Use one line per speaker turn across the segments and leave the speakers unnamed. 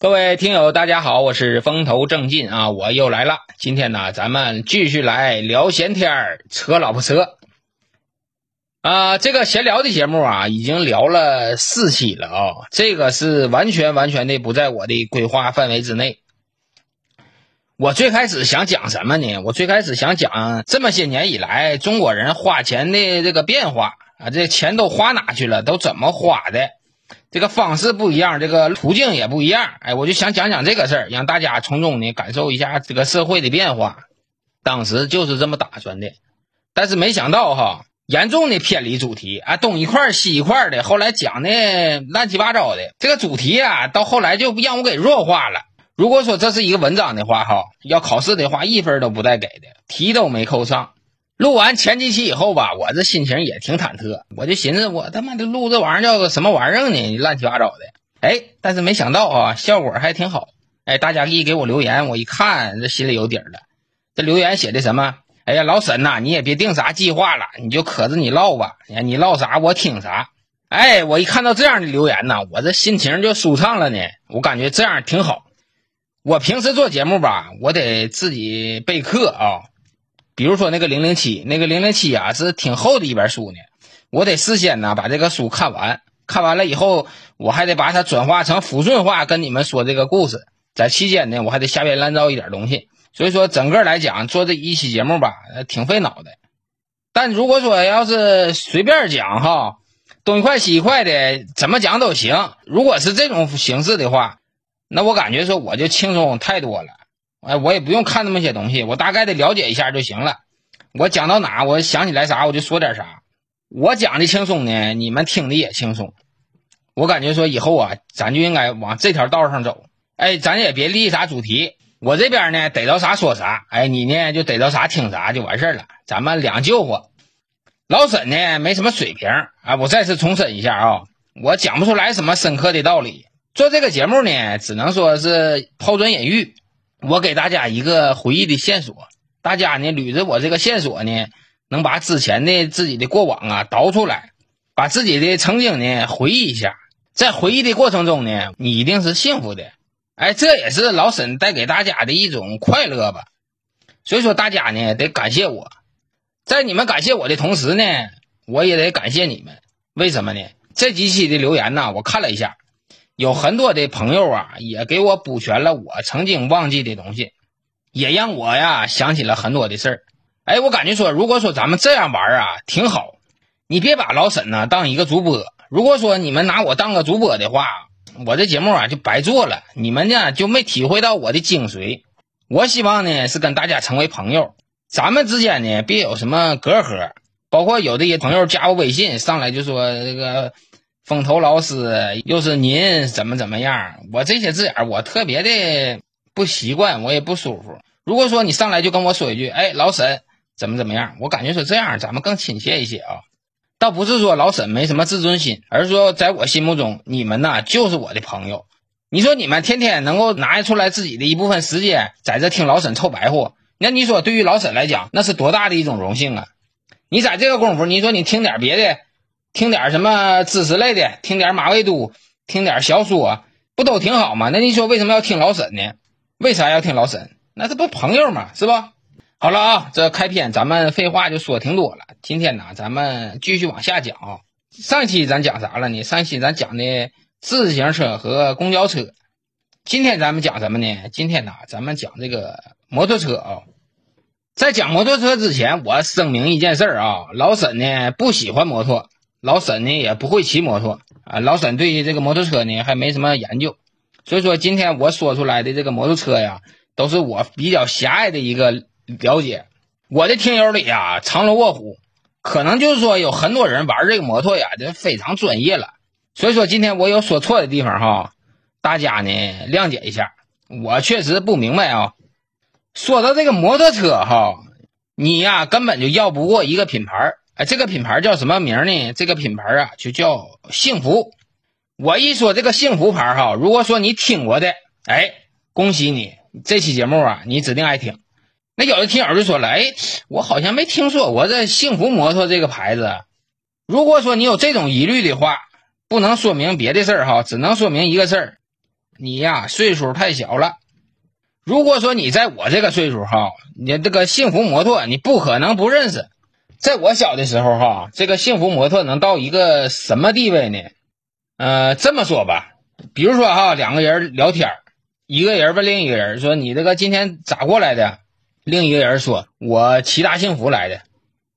各位听友，大家好，我是风头正劲啊，我又来了。今天呢，咱们继续来聊闲天儿，扯老婆扯。啊，这个闲聊的节目啊，已经聊了四期了啊，这个是完全完全的不在我的规划范围之内。我最开始想讲什么呢？我最开始想讲这么些年以来中国人花钱的这个变化啊，这钱都花哪去了？都怎么花的？这个方式不一样，这个途径也不一样。哎，我就想讲讲这个事儿，让大家从中呢感受一下这个社会的变化。当时就是这么打算的，但是没想到哈，严重的偏离主题啊，东一块西一块的。后来讲的乱七八糟的，这个主题啊，到后来就让我给弱化了。如果说这是一个文章的话，哈，要考试的话，一分都不带给的，题都没扣上。录完前几期以后吧，我这心情也挺忐忑，我就寻思，我他妈的录这玩意儿叫个什么玩意儿呢？乱七八糟的，哎，但是没想到啊，效果还挺好。哎，大家一给我留言，我一看，这心里有底儿了。这留言写的什么？哎呀，老沈呐，你也别定啥计划了，你就可着你唠吧，你唠啥我听啥。哎，我一看到这样的留言呢，我这心情就舒畅了呢。我感觉这样挺好。我平时做节目吧，我得自己备课啊。比如说那个零零七，那个零零七啊是挺厚的一本书呢，我得事先呢把这个书看完，看完了以后我还得把它转化成抚顺话跟你们说这个故事，在期间呢我还得瞎编乱造一点东西，所以说整个来讲做这一期节目吧，挺费脑袋。但如果说要是随便讲哈，东一块西一块的怎么讲都行。如果是这种形式的话，那我感觉说我就轻松太多了。哎，我也不用看那么些东西，我大概的了解一下就行了。我讲到哪，我想起来啥我就说点啥。我讲的轻松呢，你们听的也轻松。我感觉说以后啊，咱就应该往这条道上走。哎，咱也别立啥主题，我这边呢逮着啥说啥，哎，你呢就逮着啥听啥就完事了。咱们两救活。老沈呢没什么水平啊，我再次重申一下啊，我讲不出来什么深刻的道理。做这个节目呢，只能说是抛砖引玉。我给大家一个回忆的线索，大家呢捋着我这个线索呢，能把之前的自己的过往啊倒出来，把自己的曾经呢回忆一下，在回忆的过程中呢，你一定是幸福的，哎，这也是老沈带给大家的一种快乐吧。所以说大家呢得感谢我，在你们感谢我的同时呢，我也得感谢你们。为什么呢？这几期的留言呢，我看了一下。有很多的朋友啊，也给我补全了我曾经忘记的东西，也让我呀想起了很多的事儿。哎，我感觉说，如果说咱们这样玩儿啊，挺好。你别把老沈呢当一个主播。如果说你们拿我当个主播的话，我这节目啊就白做了，你们呢就没体会到我的精髓。我希望呢是跟大家成为朋友，咱们之间呢别有什么隔阂。包括有的些朋友加我微信上来就说这个。风头老师，又是您怎么怎么样？我这些字眼我特别的不习惯，我也不舒服。如果说你上来就跟我说一句，哎，老沈怎么怎么样？我感觉说这样咱们更亲切一些啊。倒不是说老沈没什么自尊心，而是说在我心目中，你们呐就是我的朋友。你说你们天天能够拿出来自己的一部分时间在这听老沈臭白话，那你说对于老沈来讲，那是多大的一种荣幸啊！你在这个功夫，你说你听点别的。听点什么知识类的，听点马未都，听点小说，不都挺好吗？那你说为什么要听老沈呢？为啥要听老沈？那这不朋友吗？是吧？好了啊，这开篇咱们废话就说挺多了。今天呢，咱们继续往下讲啊。上期咱讲啥了呢？上期咱讲的自行车和公交车。今天咱们讲什么呢？今天呢，咱们讲这个摩托车啊。在讲摩托车之前，我声明一件事啊，老沈呢不喜欢摩托。老沈呢也不会骑摩托啊，老沈对于这个摩托车呢还没什么研究，所以说今天我说出来的这个摩托车呀，都是我比较狭隘的一个了解。我的听友里呀，藏龙卧虎，可能就是说有很多人玩这个摩托呀，就非常专业了。所以说今天我有说错的地方哈，大家呢谅解一下，我确实不明白啊。说到这个摩托车哈，你呀根本就要不过一个品牌。哎，这个品牌叫什么名呢？这个品牌啊，就叫幸福。我一说这个幸福牌哈，如果说你听过的，哎，恭喜你，这期节目啊，你指定爱听。那有的听友就说了，哎，我好像没听说过这幸福摩托这个牌子。如果说你有这种疑虑的话，不能说明别的事儿哈，只能说明一个事儿，你呀岁数太小了。如果说你在我这个岁数哈，你这个幸福摩托你不可能不认识。在我小的时候哈，这个幸福摩托能到一个什么地位呢？呃，这么说吧，比如说哈，两个人聊天一个人问另一个人说：“你这个今天咋过来的？”另一个人说：“我骑大幸福来的。”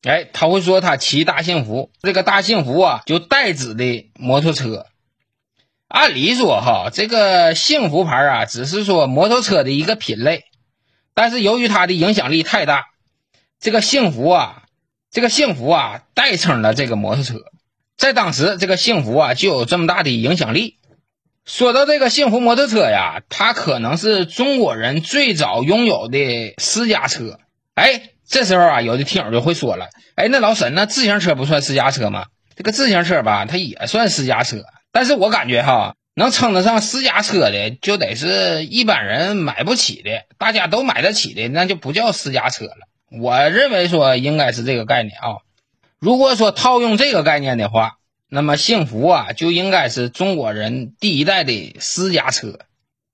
哎，他会说他骑大幸福，这个大幸福啊，就代指的摩托车。按理说哈，这个幸福牌啊，只是说摩托车的一个品类，但是由于它的影响力太大，这个幸福啊，这个幸福啊，代称了这个摩托车，在当时这个幸福啊，就有这么大的影响力。说到这个幸福摩托车呀，它可能是中国人最早拥有的私家车。哎，这时候啊，有的听友就会说了：“哎，那老沈，那自行车不算私家车吗？这个自行车吧，它也算私家车。但是我感觉哈，能称得上私家车的，就得是一般人买不起的，大家都买得起的，那就不叫私家车了。我认为说应该是这个概念啊。如果说套用这个概念的话。”那么幸福啊，就应该是中国人第一代的私家车。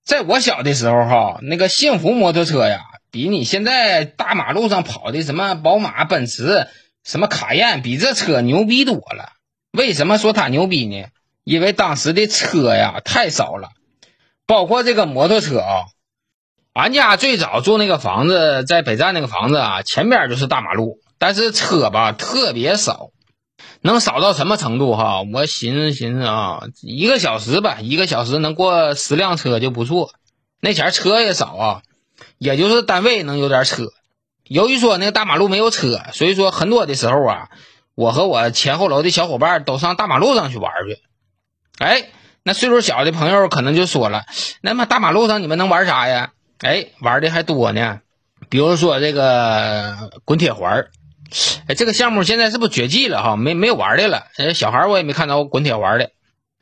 在我小的时候，哈，那个幸福摩托车呀，比你现在大马路上跑的什么宝马、奔驰、什么卡宴，比这车牛逼多了。为什么说它牛逼呢？因为当时的车呀太少了，包括这个摩托车啊。俺家最早住那个房子，在北站那个房子啊，前边就是大马路，但是车吧特别少。能少到什么程度哈？我寻思寻思啊，一个小时吧，一个小时能过十辆车就不错。那前车也少啊，也就是单位能有点车。由于说那个大马路没有车，所以说很多的时候啊，我和我前后楼的小伙伴都上大马路上去玩去。哎，那岁数小的朋友可能就说了，那么大马路上你们能玩啥呀？哎，玩的还多呢，比如说这个滚铁环哎，这个项目现在是不是绝迹了哈？没没有玩的了。呃，小孩我也没看到滚铁环的。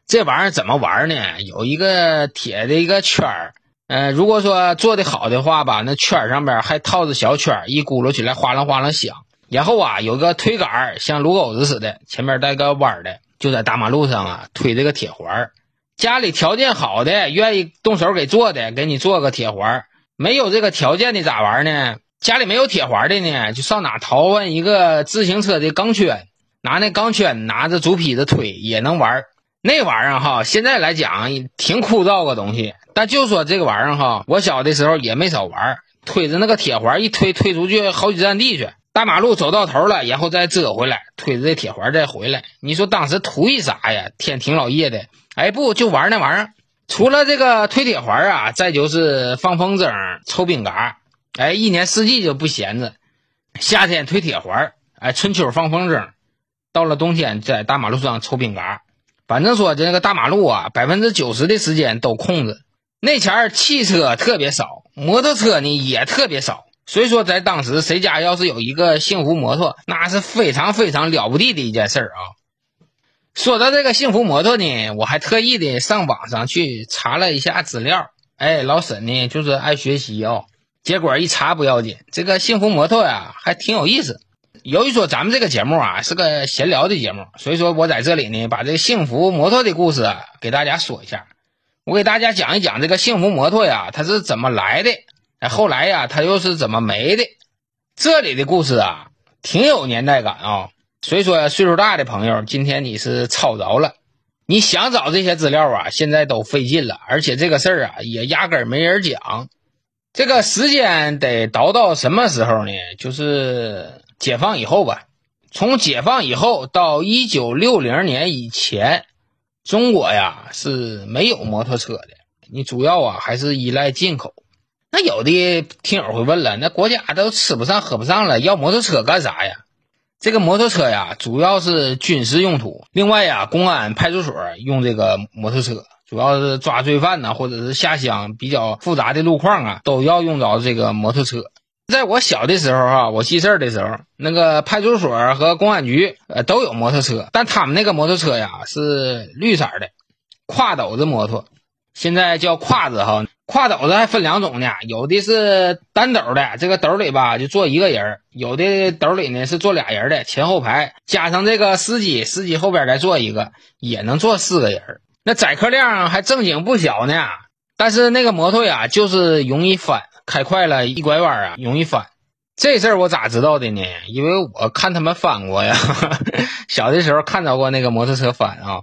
这玩意儿怎么玩呢？有一个铁的一个圈儿，呃，如果说做的好的话吧，那圈儿上边还套着小圈儿，一咕噜起来哗啷哗啷响。然后啊，有个推杆，像撸狗子似的，前面带个弯的，就在大马路上啊推这个铁环。家里条件好的，愿意动手给做的，给你做个铁环。没有这个条件的咋玩呢？家里没有铁环的呢，就上哪淘换一个自行车的钢圈，拿那钢圈拿着竹坯子推也能玩那玩意儿哈，现在来讲挺枯燥个东西，但就说这个玩意儿哈，我小的时候也没少玩推着那个铁环一推，推出去好几站地去。大马路走到头了，然后再折回来，推着这铁环再回来。你说当时图一啥呀？天挺老热的，哎，不就玩那玩意儿？除了这个推铁环啊，再就是放风筝、抽饼嘎。哎，一年四季就不闲着，夏天推铁环哎，春秋放风筝，到了冬天在大马路上抽饼嘎反正说这个大马路啊，百分之九十的时间都空着。那前儿汽车特别少，摩托车呢也特别少，所以说在当时谁家要是有一个幸福摩托，那是非常非常了不地的一件事儿啊。说到这个幸福摩托呢，我还特意的上网上去查了一下资料。哎，老沈呢就是爱学习啊。结果一查不要紧，这个幸福摩托呀还挺有意思。由于说咱们这个节目啊是个闲聊的节目，所以说我在这里呢把这个幸福摩托的故事给大家说一下。我给大家讲一讲这个幸福摩托呀，它是怎么来的，后来呀它又是怎么没的。这里的故事啊挺有年代感啊，所以说岁数大的朋友，今天你是抄着了。你想找这些资料啊，现在都费劲了，而且这个事儿啊也压根儿没人讲。这个时间得倒到什么时候呢？就是解放以后吧。从解放以后到一九六零年以前，中国呀是没有摩托车的。你主要啊还是依赖进口。那有的听友会问了，那国家都吃不上喝不上了，要摩托车干啥呀？这个摩托车呀，主要是军事用途。另外呀，公安派出所用这个摩托车。主要是抓罪犯呐，或者是下乡比较复杂的路况啊，都要用着这个摩托车。在我小的时候哈，我记事儿的时候，那个派出所和公安局呃都有摩托车，但他们那个摩托车呀是绿色的，挎斗子摩托，现在叫挎子哈。挎斗子还分两种呢，有的是单斗的，这个斗里吧就坐一个人有的斗里呢是坐俩人的，前后排加上这个司机，司机后边再坐一个，也能坐四个人那载客量还正经不小呢。但是那个摩托呀，就是容易翻，开快了一拐弯啊，容易翻。这事儿我咋知道的呢？因为我看他们翻过呀，小的时候看着过那个摩托车翻啊。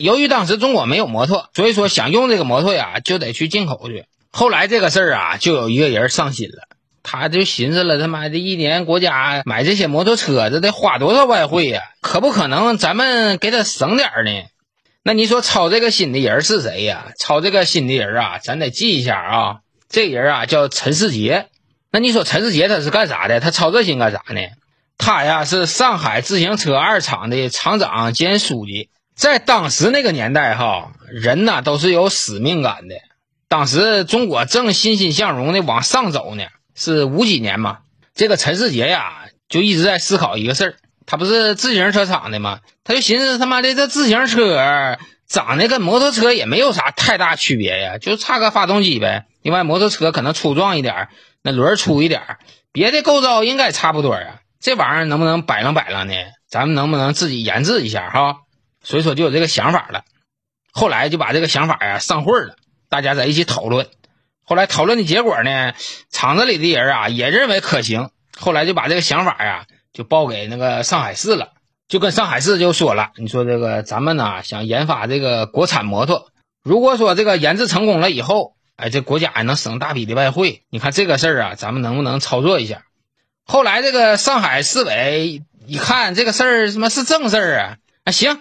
由于当时中国没有摩托，所以说想用这个摩托呀，就得去进口去。后来这个事儿啊，就有一个人上心了，他就寻思了，他妈的一年国家买这些摩托车，这得花多少外汇呀？可不可能咱们给他省点儿呢？那你说操这个心的人是谁呀？操这个心的人啊，咱得记一下啊。这人啊叫陈世杰。那你说陈世杰他是干啥的？他操这心干啥呢？他呀是上海自行车二厂的厂长兼书记。在当时那个年代哈，人呐都是有使命感的。当时中国正欣欣向荣的往上走呢，是五几年嘛。这个陈世杰呀就一直在思考一个事儿，他不是自行车厂的吗？他就寻思他妈的这自行车长得跟摩托车也没有啥太大区别呀，就差个发动机呗。另外摩托车可能粗壮一点。那轮粗一点别的构造应该差不多啊。这玩意儿能不能摆楞摆楞呢？咱们能不能自己研制一下哈？所以说就有这个想法了。后来就把这个想法呀上会了，大家在一起讨论。后来讨论的结果呢，厂子里的人啊也认为可行。后来就把这个想法呀就报给那个上海市了，就跟上海市就说了：“你说这个咱们呢想研发这个国产摩托，如果说这个研制成功了以后。”哎，这国家也能省大笔的外汇。你看这个事儿啊，咱们能不能操作一下？后来这个上海市委一看这个事儿，什么是正事儿啊？啊，行，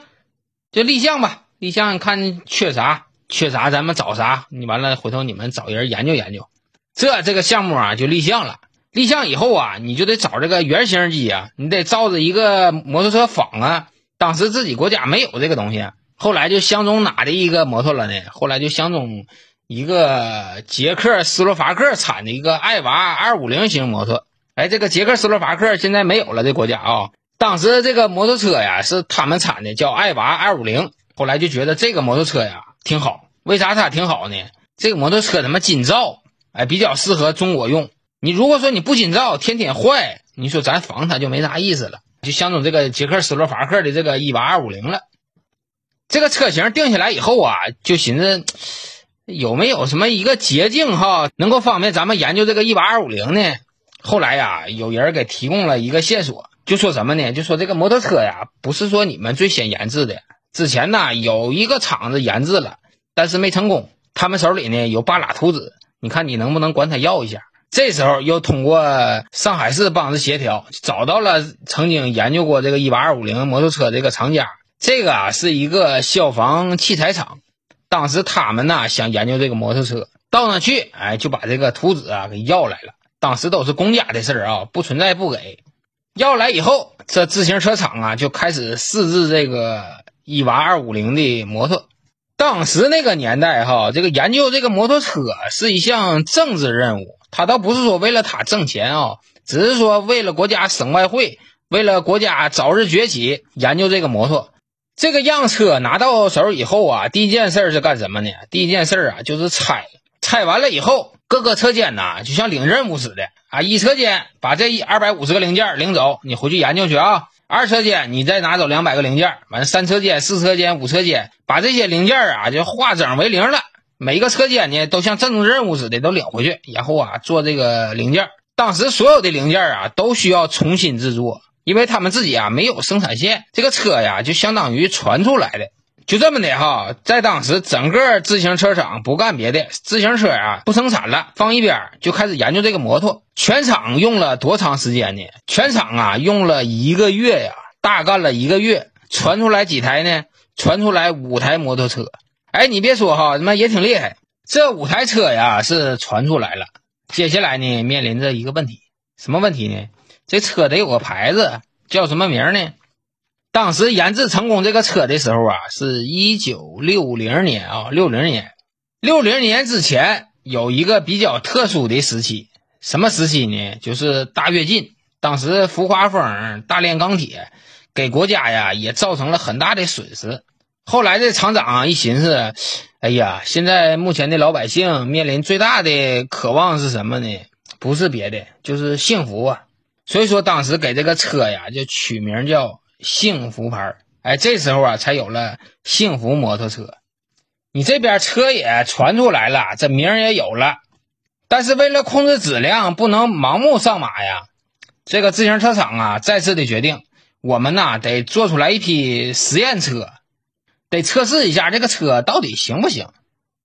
就立项吧。立项看缺啥，缺啥咱们找啥。你完了，回头你们找人研究研究。这这个项目啊，就立项了。立项以后啊，你就得找这个原型机啊，你得照着一个摩托车仿啊。当时自己国家没有这个东西，后来就相中哪的一个摩托了呢？后来就相中。一个捷克斯洛伐克产的一个爱娃二五零型摩托，哎，这个捷克斯洛伐克现在没有了，这国家啊，当时这个摩托车呀是他们产的，叫爱娃二五零。后来就觉得这个摩托车呀挺好，为啥它挺好呢？这个摩托车他妈紧造，哎，比较适合中国用。你如果说你不紧造，天天坏，你说咱防它就没啥意思了。就相中这个捷克斯洛伐克的这个一娃二五零了。这个车型定下来以后啊，就寻思。有没有什么一个捷径哈，能够方便咱们研究这个一八二五零呢？后来呀，有人给提供了一个线索，就说什么呢？就说这个摩托车呀，不是说你们最先研制的，之前呢有一个厂子研制了，但是没成功，他们手里呢有八拉图纸，你看你能不能管他要一下？这时候又通过上海市帮着协调，找到了曾经研究过这个一八二五零摩托车这个厂家，这个啊是一个消防器材厂。当时他们呢想研究这个摩托车，到那去，哎，就把这个图纸啊给要来了。当时都是公家的事儿啊，不存在不给。要来以后，这自行车厂啊就开始试制这个一瓦二五零的摩托。当时那个年代哈，这个研究这个摩托车是一项政治任务，他倒不是说为了他挣钱啊，只是说为了国家省外汇，为了国家早日崛起，研究这个摩托。这个样车拿到手以后啊，第一件事是干什么呢？第一件事啊就是拆，拆完了以后，各个车间呐就像领任务似的啊，一车间把这一二百五十个零件领走，你回去研究去啊；二车间你再拿走两百个零件，完三车间、四车间、五车间把这些零件啊就化整为零了，每个车间呢都像政治任务似的都领回去，然后啊做这个零件。当时所有的零件啊都需要重新制作。因为他们自己啊没有生产线，这个车呀就相当于传出来的，就这么的哈。在当时，整个自行车厂不干别的，自行车啊不生产了，放一边就开始研究这个摩托。全厂用了多长时间呢？全厂啊用了一个月呀，大干了一个月，传出来几台呢？传出来五台摩托车。哎，你别说哈，他妈也挺厉害。这五台车呀是传出来了，接下来呢面临着一个问题，什么问题呢？这车得有个牌子，叫什么名呢？当时研制成功这个车的时候啊，是一九六零年啊，六零年，六零年之前有一个比较特殊的时期，什么时期呢？就是大跃进，当时浮华风、大炼钢铁，给国家呀也造成了很大的损失。后来这厂长一寻思，哎呀，现在目前的老百姓面临最大的渴望是什么呢？不是别的，就是幸福啊。所以说，当时给这个车呀就取名叫“幸福牌”。哎，这时候啊才有了幸福摩托车。你这边车也传出来了，这名也有了，但是为了控制质量，不能盲目上马呀。这个自行车厂啊，再次的决定，我们呐得做出来一批实验车，得测试一下这个车到底行不行。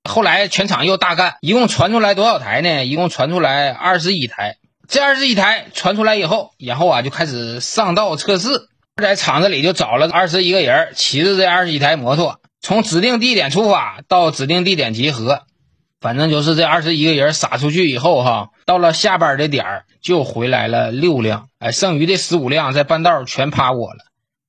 后来全厂又大干，一共传出来多少台呢？一共传出来二十一台。这二十一台传出来以后，然后啊就开始上道测试，在厂子里就找了二十一个人，骑着这二十一台摩托，从指定地点出发，到指定地点集合。反正就是这二十一个人撒出去以后，哈，到了下班的点儿就回来了六辆，哎，剩余的十五辆在半道全趴窝了。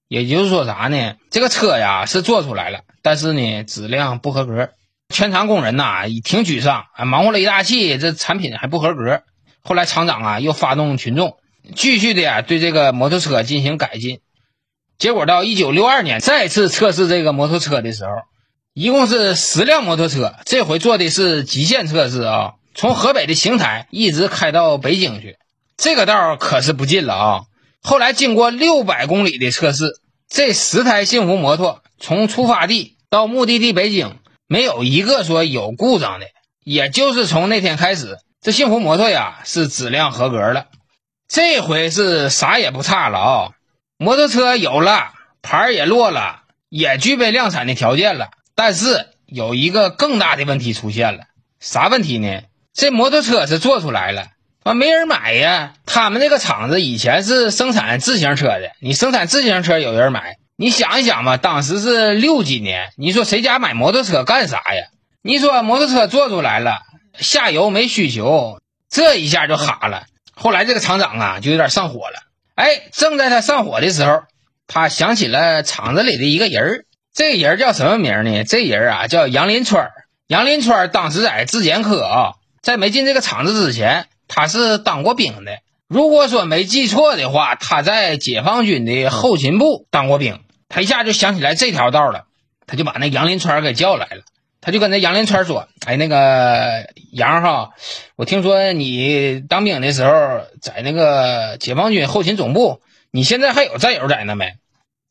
也就是说啥呢？这个车呀是做出来了，但是呢质量不合格。全厂工人呐挺沮丧，啊，忙活了一大气，这产品还不合格。后来厂长啊又发动群众，继续的呀对这个摩托车进行改进。结果到一九六二年再次测试这个摩托车的时候，一共是十辆摩托车，这回做的是极限测试啊，从河北的邢台一直开到北京去，这个道可是不近了啊。后来经过六百公里的测试，这十台幸福摩托从出发地到目的地北京，没有一个说有故障的，也就是从那天开始。这幸福摩托呀是质量合格了，这回是啥也不差了啊！摩托车有了，牌也落了，也具备量产的条件了。但是有一个更大的问题出现了，啥问题呢？这摩托车是做出来了，啊没人买呀。他们这个厂子以前是生产自行车的，你生产自行车有人买？你想一想吧，当时是六几年，你说谁家买摩托车干啥呀？你说摩托车做出来了。下游没需求，这一下就哈了。后来这个厂长啊，就有点上火了。哎，正在他上火的时候，他想起了厂子里的一个人儿。这个人叫什么名呢？这人啊叫杨林川。杨林川当时在质检科啊，在没进这个厂子之前，他是当过兵的。如果说没记错的话，他在解放军的后勤部当过兵。他一下就想起来这条道了，他就把那杨林川给叫来了。他就跟那杨林川说：“哎，那个杨哈，我听说你当兵的时候在那个解放军后勤总部，你现在还有战友在那没？”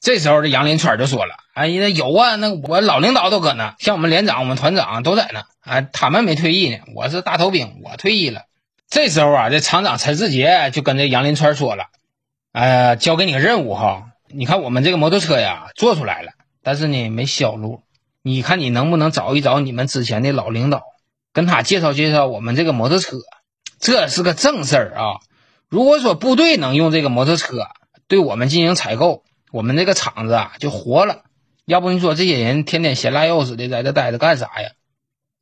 这时候这杨林川就说了：“哎，那有啊，那我老领导都搁那，像我们连长、我们团长都在那，啊，他们没退役呢，我是大头兵，我退役了。”这时候啊，这厂长陈世杰就跟这杨林川说了：“呃，交给你个任务哈，你看我们这个摩托车呀做出来了，但是呢没销路。”你看，你能不能找一找你们之前的老领导，跟他介绍介绍我们这个摩托车，这是个正事儿啊。如果说部队能用这个摩托车对我们进行采购，我们这个厂子啊就活了。要不你说这些人天天闲拉腰似的在这待着干啥呀？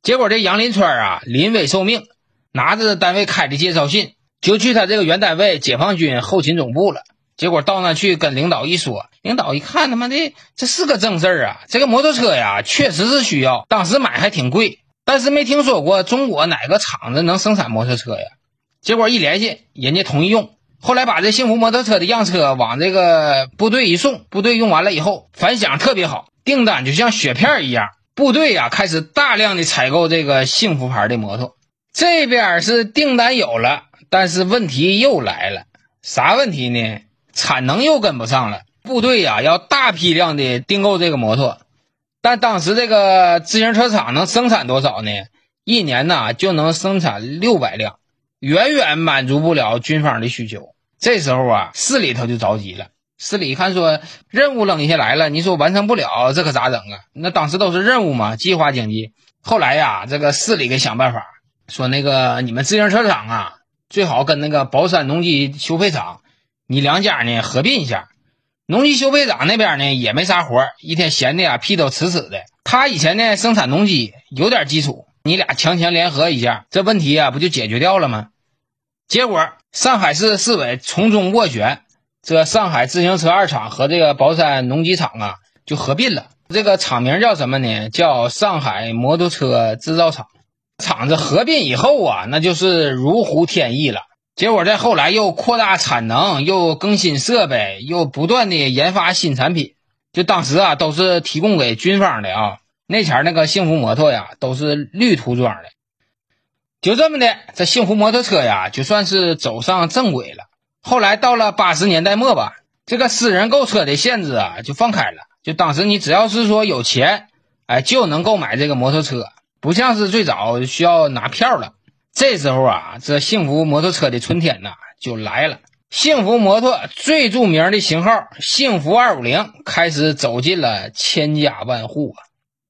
结果这杨林川啊临危受命，拿着单位开的介绍信，就去他这个原单位解放军后勤总部了。结果到那去跟领导一说，领导一看，他妈的这是个正事儿啊！这个摩托车呀，确实是需要，当时买还挺贵，但是没听说过中国哪个厂子能生产摩托车呀。结果一联系，人家同意用。后来把这幸福摩托车的样车往这个部队一送，部队用完了以后，反响特别好，订单就像雪片一样。部队呀开始大量的采购这个幸福牌的摩托。这边是订单有了，但是问题又来了，啥问题呢？产能又跟不上了，部队呀要大批量的订购这个摩托，但当时这个自行车厂能生产多少呢？一年呐就能生产六百辆，远远满足不了军方的需求。这时候啊，市里头就着急了。市里一看说任务扔下来了，你说完成不了，这可咋整啊？那当时都是任务嘛，计划经济。后来呀，这个市里给想办法，说那个你们自行车厂啊，最好跟那个宝山农机修配厂。你两家呢合并一下，农机修配厂那边呢也没啥活，一天闲的呀屁都呲呲的。他以前呢生产农机有点基础，你俩强强联合一下，这问题啊不就解决掉了吗？结果上海市市委从中斡旋，这上海自行车二厂和这个宝山农机厂啊就合并了。这个厂名叫什么呢？叫上海摩托车制造厂。厂子合并以后啊，那就是如虎添翼了。结果在后来又扩大产能，又更新设备，又不断的研发新产品。就当时啊，都是提供给军方的啊。那前那个幸福摩托呀，都是绿涂装的。就这么的，这幸福摩托车呀，就算是走上正轨了。后来到了八十年代末吧，这个私人购车的限制啊，就放开了。就当时你只要是说有钱，哎，就能购买这个摩托车，不像是最早需要拿票了。这时候啊，这幸福摩托车的春天呐就来了。幸福摩托最著名的型号幸福二五零开始走进了千家万户啊！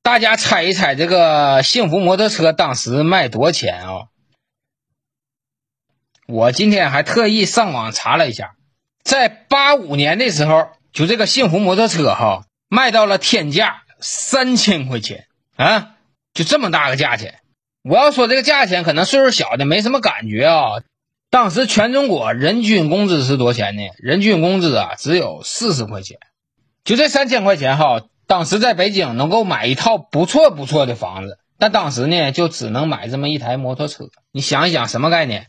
大家猜一猜，这个幸福摩托车当时卖多少钱啊？我今天还特意上网查了一下，在八五年的时候，就这个幸福摩托车哈，卖到了天价三千块钱啊！就这么大个价钱。我要说这个价钱，可能岁数小的没什么感觉啊。当时全中国人均工资是多少钱呢？人均工资啊只有四十块钱，就这三千块钱哈，当时在北京能够买一套不错不错的房子，但当时呢就只能买这么一台摩托车。你想一想什么概念？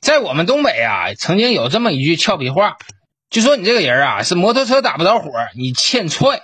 在我们东北啊，曾经有这么一句俏皮话，就说你这个人啊是摩托车打不着火，你欠踹。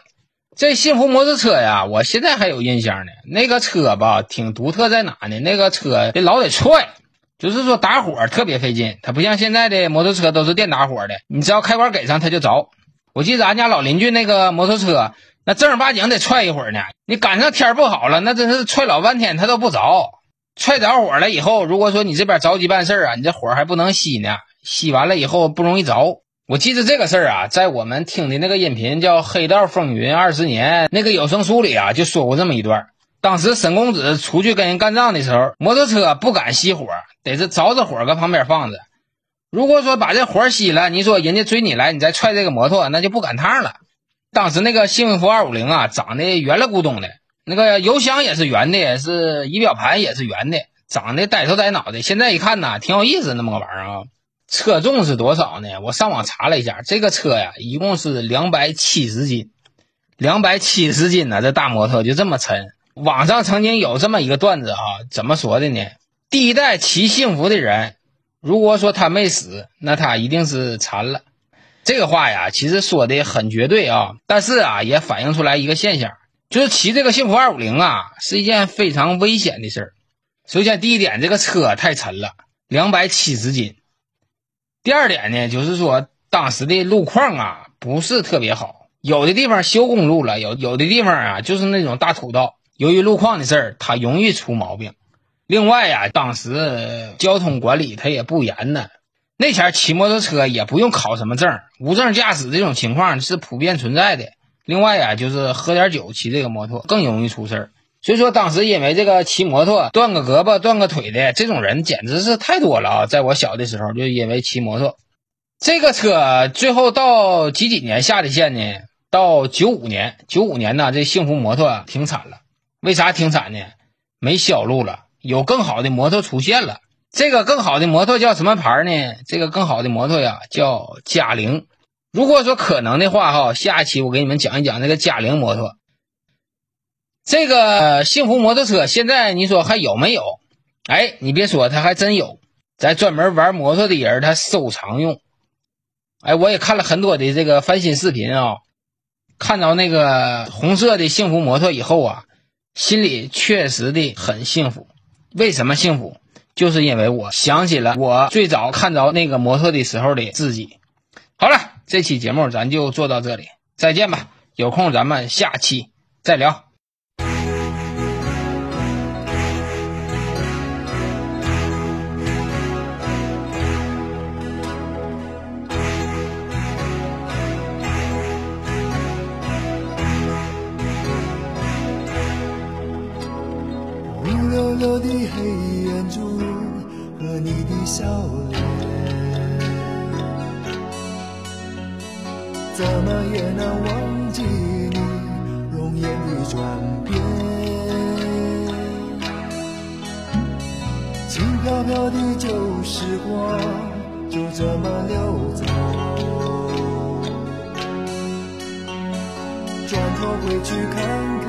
这幸福摩托车呀，我现在还有印象呢。那个车吧挺独特在哪呢？那个车得老得踹。就是说打火特别费劲，它不像现在的摩托车都是电打火的，你只要开关给上它就着。我记得俺家老邻居那个摩托车，那正儿八经得踹一会儿呢。你赶上天不好了，那真是踹老半天它都不着。踹着火了以后，如果说你这边着急办事啊，你这火还不能熄呢，熄完了以后不容易着。我记得这个事儿啊，在我们听的那个音频叫《黑道风云二十年》那个有声书里啊，就说过这么一段。当时沈公子出去跟人干仗的时候，摩托车不敢熄火，得是着着火搁旁边放着。如果说把这火熄了，你说人家追你来，你再踹这个摩托，那就不赶趟了。当时那个幸福二五零啊，长得圆了咕咚的，那个油箱也是圆的，是仪表盘也是圆的，长得呆头呆脑的。现在一看呐，挺有意思那么个玩意儿啊。车重是多少呢？我上网查了一下，这个车呀，一共是两百七十斤，两百七十斤呢，这大摩托就这么沉。网上曾经有这么一个段子啊，怎么说的呢？第一代骑幸福的人，如果说他没死，那他一定是残了。这个话呀，其实说的很绝对啊，但是啊，也反映出来一个现象，就是骑这个幸福二五零啊，是一件非常危险的事儿。首先，第一点，这个车太沉了，两百七十斤。第二点呢，就是说当时的路况啊，不是特别好，有的地方修公路了，有有的地方啊，就是那种大土道。由于路况的事儿，它容易出毛病。另外呀，当时交通管理它也不严呢。那前骑摩托车也不用考什么证，无证驾驶这种情况是普遍存在的。另外呀，就是喝点酒骑这个摩托更容易出事儿。所以说，当时因为这个骑摩托断个胳膊、断个腿的这种人简直是太多了啊！在我小的时候，就因为骑摩托，这个车最后到几几年下的线呢？到九五年，九五年呢，这幸福摩托停产了。为啥停产呢？没销路了，有更好的摩托出现了。这个更好的摩托叫什么牌呢？这个更好的摩托呀，叫嘉陵。如果说可能的话，哈，下一期我给你们讲一讲那个嘉陵摩托。这个幸福摩托车现在你说还有没有？哎，你别说，它还真有，在专门玩摩托的人他收藏用。哎，我也看了很多的这个翻新视频啊，看到那个红色的幸福摩托以后啊。心里确实的很幸福，为什么幸福？就是因为我想起了我最早看着那个摩托的时候的自己。好了，这期节目咱就做到这里，再见吧。有空咱们下期再聊。
的黑眼珠和你的笑脸，怎么也难忘记你容颜的转变。轻飘飘的旧时光就这么溜走，转头回去看看